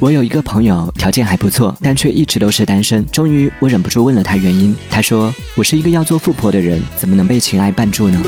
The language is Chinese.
我有一个朋友条件还不错但却一直都是单身终于我忍不住问了他原因。他说我是一个要做富婆的人怎么能被情爱绊住呢？